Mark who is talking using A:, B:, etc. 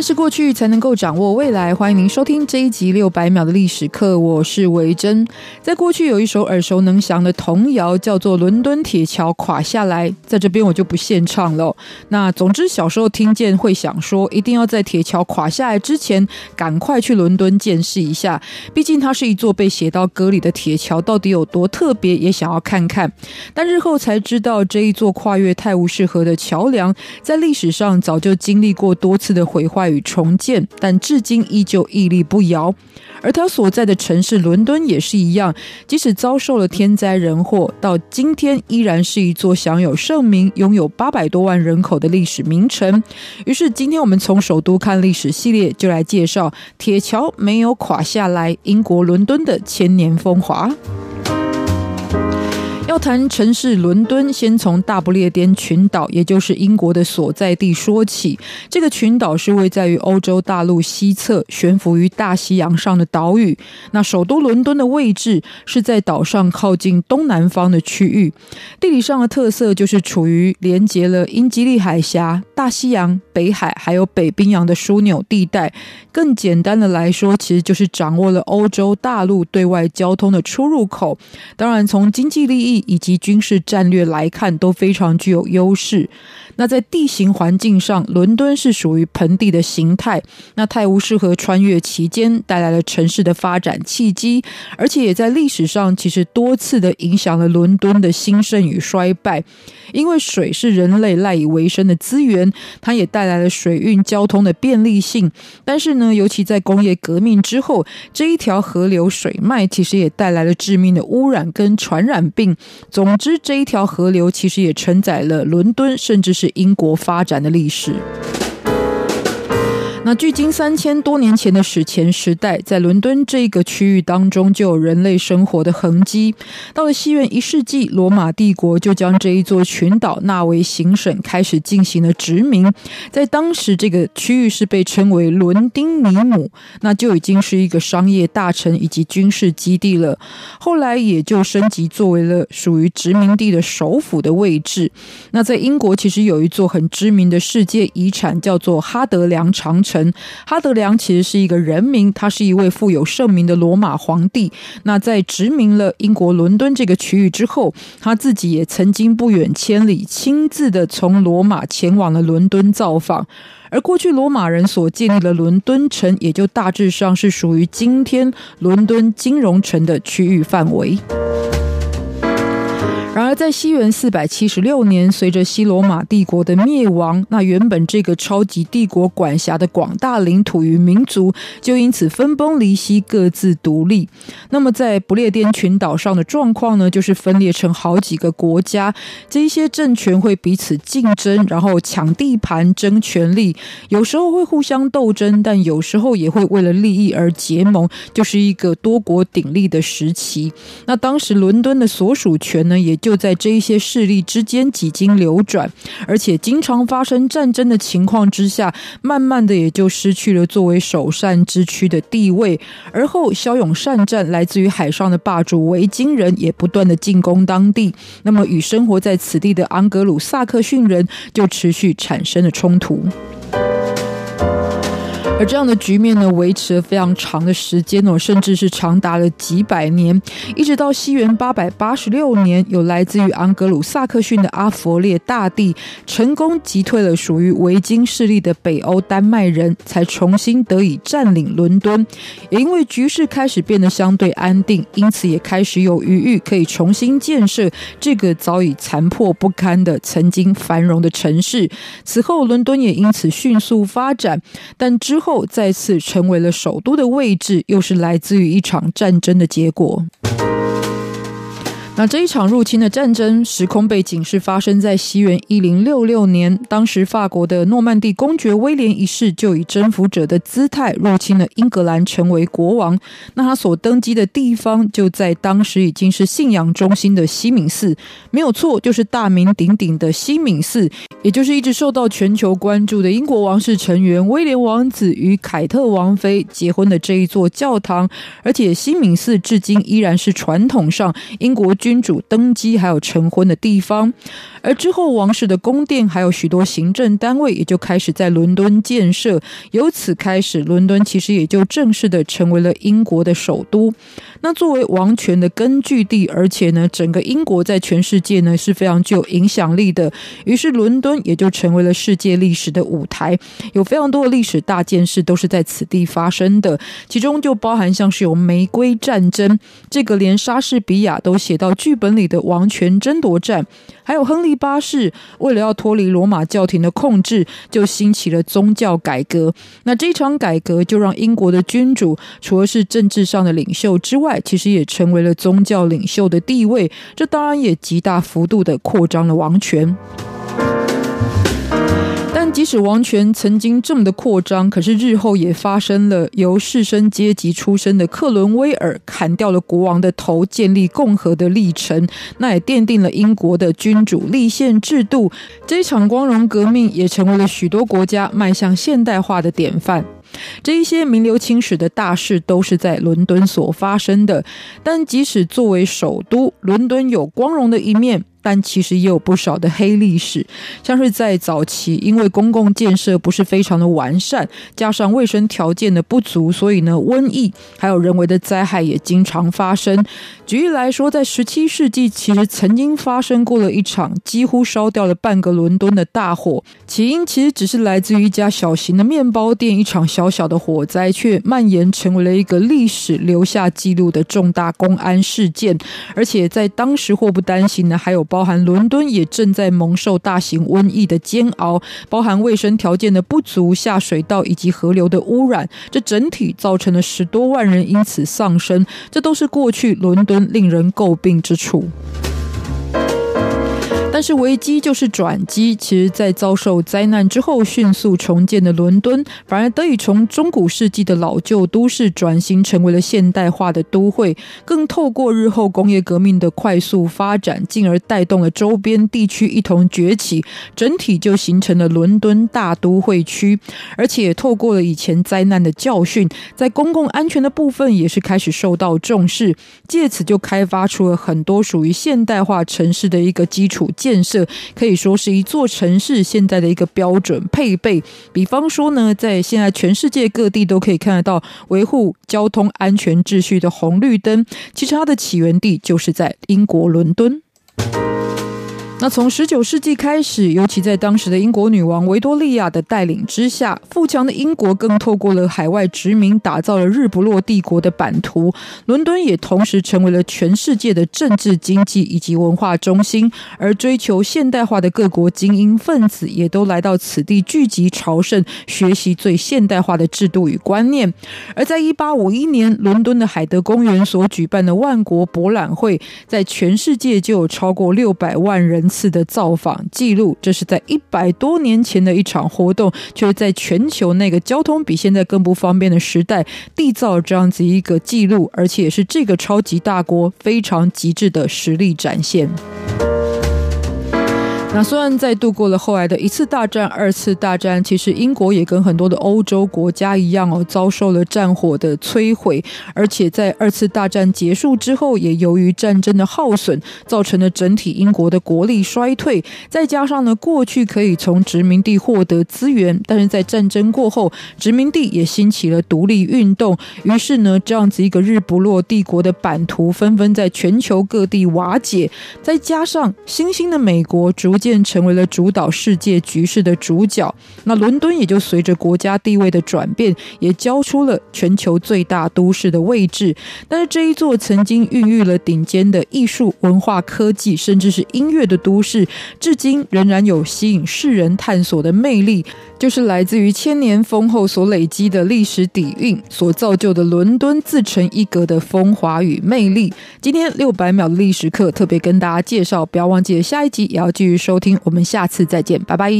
A: 认识过去才能够掌握未来。欢迎您收听这一集六百秒的历史课，我是维珍。在过去有一首耳熟能详的童谣，叫做《伦敦铁桥垮下来》。在这边我就不献唱了。那总之小时候听见会想说，一定要在铁桥垮下来之前，赶快去伦敦见识一下。毕竟它是一座被写到歌里的铁桥，到底有多特别，也想要看看。但日后才知道，这一座跨越泰晤士河的桥梁，在历史上早就经历过多次的毁坏与重建，但至今依旧屹立不摇。而他所在的城市伦敦也是一样，即使遭受了天灾人祸，到今天依然是一座享有盛名、拥有八百多万人口的历史名城。于是，今天我们从首都看历史系列，就来介绍铁桥没有垮下来，英国伦敦的千年风华。要谈城市伦敦，先从大不列颠群岛，也就是英国的所在地说起。这个群岛是位在于欧洲大陆西侧，悬浮于大西洋上的岛屿。那首都伦敦的位置是在岛上靠近东南方的区域。地理上的特色就是处于连接了英吉利海峡、大西洋、北海还有北冰洋的枢纽地带。更简单的来说，其实就是掌握了欧洲大陆对外交通的出入口。当然，从经济利益。以及军事战略来看都非常具有优势。那在地形环境上，伦敦是属于盆地的形态。那泰晤士河穿越期间带来了城市的发展契机，而且也在历史上其实多次的影响了伦敦的兴盛与衰败。因为水是人类赖以为生的资源，它也带来了水运交通的便利性。但是呢，尤其在工业革命之后，这一条河流水脉其实也带来了致命的污染跟传染病。总之，这一条河流其实也承载了伦敦，甚至是。英国发展的历史。那距今三千多年前的史前时代，在伦敦这个区域当中，就有人类生活的痕迹。到了西元一世纪，罗马帝国就将这一座群岛纳为行省，开始进行了殖民。在当时，这个区域是被称为伦丁尼姆，那就已经是一个商业大城以及军事基地了。后来也就升级作为了属于殖民地的首府的位置。那在英国，其实有一座很知名的世界遗产，叫做哈德良长城。城哈德良其实是一个人名，他是一位富有盛名的罗马皇帝。那在殖民了英国伦敦这个区域之后，他自己也曾经不远千里，亲自的从罗马前往了伦敦造访。而过去罗马人所建立的伦敦城，也就大致上是属于今天伦敦金融城的区域范围。然而，在西元四百七十六年，随着西罗马帝国的灭亡，那原本这个超级帝国管辖的广大领土与民族就因此分崩离析，各自独立。那么，在不列颠群岛上的状况呢，就是分裂成好几个国家，这些政权会彼此竞争，然后抢地盘、争权力，有时候会互相斗争，但有时候也会为了利益而结盟，就是一个多国鼎立的时期。那当时伦敦的所属权呢，也就在这一些势力之间几经流转，而且经常发生战争的情况之下，慢慢的也就失去了作为首善之区的地位。而后骁勇善战，来自于海上的霸主维京人也不断的进攻当地，那么与生活在此地的盎格鲁撒克逊人就持续产生了冲突。而这样的局面呢，维持了非常长的时间哦，甚至是长达了几百年，一直到西元八百八十六年，有来自于盎格鲁撒克逊的阿弗列大帝成功击退了属于维京势力的北欧丹麦人，才重新得以占领伦敦。也因为局势开始变得相对安定，因此也开始有余裕可以重新建设这个早已残破不堪的曾经繁荣的城市。此后，伦敦也因此迅速发展，但之后。后再次成为了首都的位置，又是来自于一场战争的结果。那这一场入侵的战争时空背景是发生在西元一零六六年，当时法国的诺曼第公爵威廉一世就以征服者的姿态入侵了英格兰，成为国王。那他所登基的地方就在当时已经是信仰中心的西敏寺，没有错，就是大名鼎鼎的西敏寺，也就是一直受到全球关注的英国王室成员威廉王子与凯特王妃结婚的这一座教堂。而且西敏寺至今依然是传统上英国君君主登基还有成婚的地方，而之后王室的宫殿还有许多行政单位也就开始在伦敦建设，由此开始，伦敦其实也就正式的成为了英国的首都。那作为王权的根据地，而且呢，整个英国在全世界呢是非常具有影响力的，于是伦敦也就成为了世界历史的舞台，有非常多的历史大件事都是在此地发生的，其中就包含像是有玫瑰战争，这个连莎士比亚都写到。剧本里的王权争夺战，还有亨利八世为了要脱离罗马教廷的控制，就兴起了宗教改革。那这场改革就让英国的君主除了是政治上的领袖之外，其实也成为了宗教领袖的地位。这当然也极大幅度的扩张了王权。但即使王权曾经这么的扩张，可是日后也发生了由士绅阶级出身的克伦威尔砍掉了国王的头，建立共和的历程。那也奠定了英国的君主立宪制度。这场光荣革命也成为了许多国家迈向现代化的典范。这一些名留青史的大事都是在伦敦所发生的。但即使作为首都，伦敦有光荣的一面。但其实也有不少的黑历史，像是在早期，因为公共建设不是非常的完善，加上卫生条件的不足，所以呢，瘟疫还有人为的灾害也经常发生。举例来说，在十七世纪，其实曾经发生过了一场几乎烧掉了半个伦敦的大火，起因其实只是来自于一家小型的面包店，一场小小的火灾，却蔓延成为了一个历史留下记录的重大公安事件，而且在当时祸不单行呢，还有。包含伦敦也正在蒙受大型瘟疫的煎熬，包含卫生条件的不足、下水道以及河流的污染，这整体造成了十多万人因此丧生，这都是过去伦敦令人诟病之处。但是危机就是转机，其实，在遭受灾难之后，迅速重建的伦敦，反而得以从中古世纪的老旧都市转型成为了现代化的都会，更透过日后工业革命的快速发展，进而带动了周边地区一同崛起，整体就形成了伦敦大都会区。而且，透过了以前灾难的教训，在公共安全的部分也是开始受到重视，借此就开发出了很多属于现代化城市的一个基础建。建设可以说是一座城市现在的一个标准配备。比方说呢，在现在全世界各地都可以看得到维护交通安全秩序的红绿灯，其实它的起源地就是在英国伦敦。从十九世纪开始，尤其在当时的英国女王维多利亚的带领之下，富强的英国更透过了海外殖民，打造了日不落帝国的版图。伦敦也同时成为了全世界的政治、经济以及文化中心，而追求现代化的各国精英分子也都来到此地聚集朝圣，学习最现代化的制度与观念。而在一八五一年，伦敦的海德公园所举办的万国博览会，在全世界就有超过六百万人次次的造访记录，这是在一百多年前的一场活动，就在全球那个交通比现在更不方便的时代，缔造这样子一个记录，而且也是这个超级大国非常极致的实力展现。那虽然在度过了后来的一次大战、二次大战，其实英国也跟很多的欧洲国家一样哦，遭受了战火的摧毁，而且在二次大战结束之后，也由于战争的耗损，造成了整体英国的国力衰退。再加上呢，过去可以从殖民地获得资源，但是在战争过后，殖民地也兴起了独立运动，于是呢，这样子一个日不落帝国的版图纷纷在全球各地瓦解。再加上新兴的美国逐渐成为了主导世界局势的主角。那伦敦也就随着国家地位的转变，也交出了全球最大都市的位置。但是这一座曾经孕育了顶尖的艺术、文化、科技，甚至是音乐的都市，至今仍然有吸引世人探索的魅力，就是来自于千年丰厚所累积的历史底蕴所造就的伦敦自成一格的风华与魅力。今天六百秒的历史课特别跟大家介绍，不要忘记下一集也要继续收听。我们下次再见，拜拜。